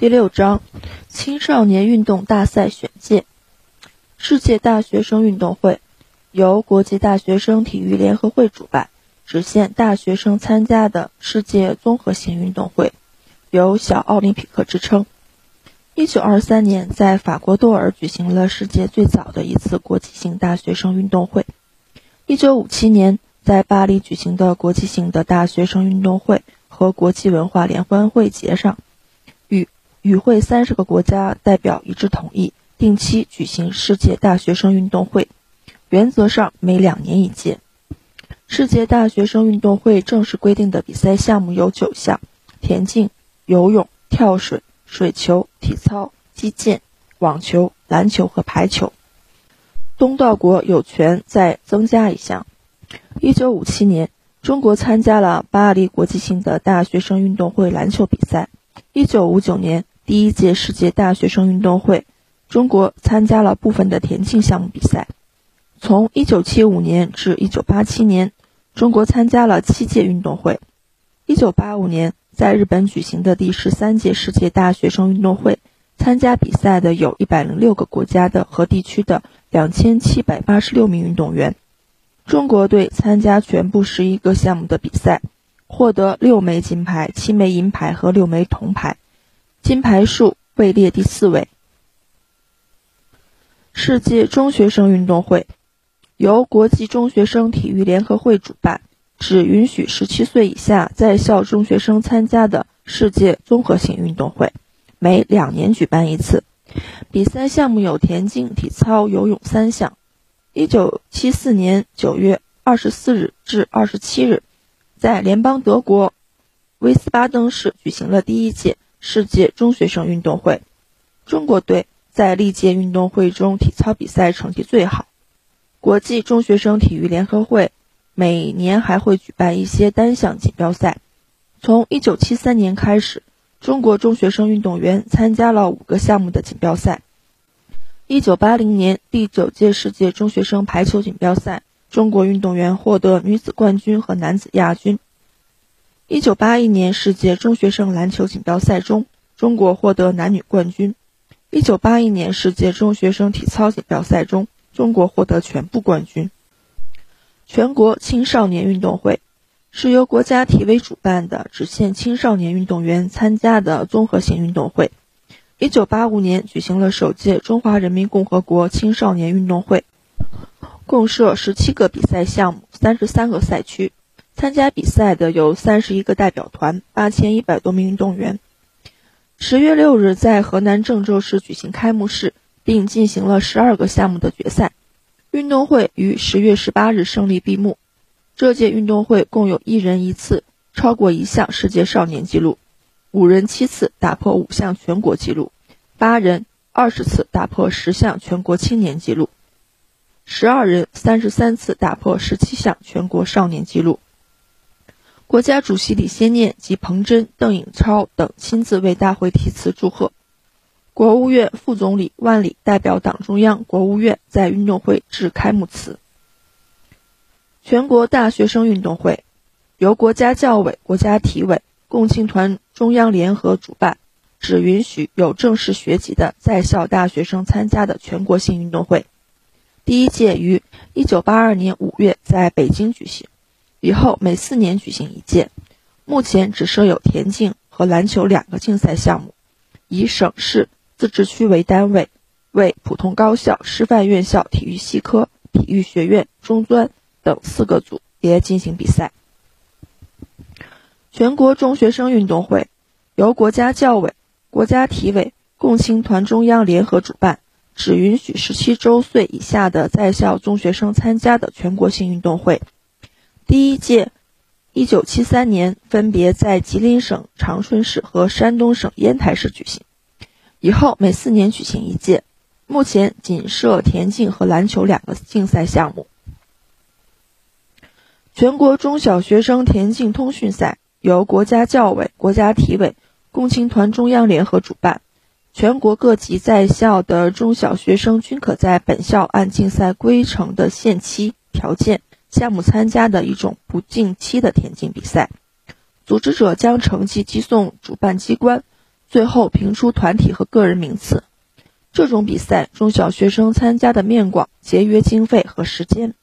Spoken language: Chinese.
第六章青少年运动大赛选届。世界大学生运动会由国际大学生体育联合会主办，只限大学生参加的世界综合性运动会，有“小奥林匹克”之称。一九二三年，在法国多尔举行了世界最早的一次国际性大学生运动会。一九五七年，在巴黎举行的国际性的大学生运动会和国际文化联欢会节上，与会三十个国家代表一致同意。定期举行世界大学生运动会，原则上每两年一届。世界大学生运动会正式规定的比赛项目有九项：田径、游泳、跳水、水球、体操、击剑、网球、篮球和排球。东道国有权再增加一项。一九五七年，中国参加了巴黎国际性的大学生运动会篮球比赛。一九五九年，第一届世界大学生运动会。中国参加了部分的田径项目比赛。从1975年至1987年，中国参加了七届运动会。1985年，在日本举行的第十三届世界大学生运动会，参加比赛的有一百零六个国家的和地区的两千七百八十六名运动员。中国队参加全部十一个项目的比赛，获得六枚金牌、七枚银牌和六枚铜牌，金牌数位列第四位。世界中学生运动会由国际中学生体育联合会主办，只允许十七岁以下在校中学生参加的世界综合性运动会，每两年举办一次。比赛项目有田径、体操、游泳三项。一九七四年九月二十四日至二十七日，在联邦德国威斯巴登市举行了第一届世界中学生运动会。中国队。在历届运动会中，体操比赛成绩最好。国际中学生体育联合会每年还会举办一些单项锦标赛。从1973年开始，中国中学生运动员参加了五个项目的锦标赛。1980年第九届世界中学生排球锦标赛，中国运动员获得女子冠军和男子亚军。1981年世界中学生篮球锦标赛中，中国获得男女冠军。一九八一年世界中学生体操锦标赛中，中国获得全部冠军。全国青少年运动会是由国家体委主办的，只限青少年运动员参加的综合性运动会。一九八五年举行了首届中华人民共和国青少年运动会，共设十七个比赛项目，三十三个赛区，参加比赛的有三十一个代表团，八千一百多名运动员。十月六日，在河南郑州市举行开幕式，并进行了十二个项目的决赛。运动会于十月十八日胜利闭幕。这届运动会共有一人一次超过一项世界少年纪录，五人七次打破五项全国纪录，八人二十次打破十项全国青年纪录，十二人三十三次打破十七项全国少年纪录。国家主席李先念及彭真、邓颖超等亲自为大会题词祝贺。国务院副总理万里代表党中央、国务院在运动会致开幕词。全国大学生运动会由国家教委、国家体委、共青团中央联合主办，只允许有正式学籍的在校大学生参加的全国性运动会。第一届于1982年5月在北京举行。以后每四年举行一届，目前只设有田径和篮球两个竞赛项目，以省市自治区为单位，为普通高校、师范院校体育系科、体育学院、中专等四个组别进行比赛。全国中学生运动会由国家教委、国家体委、共青团中央联合主办，只允许十七周岁以下的在校中学生参加的全国性运动会。第一届，一九七三年分别在吉林省长春市和山东省烟台市举行，以后每四年举行一届。目前仅设田径和篮球两个竞赛项目。全国中小学生田径通讯赛由国家教委、国家体委、共青团中央联合主办，全国各级在校的中小学生均可在本校按竞赛规程的限期条件。项目参加的一种不定期的田径比赛，组织者将成绩寄送主办机关，最后评出团体和个人名次。这种比赛，中小学生参加的面广，节约经费和时间。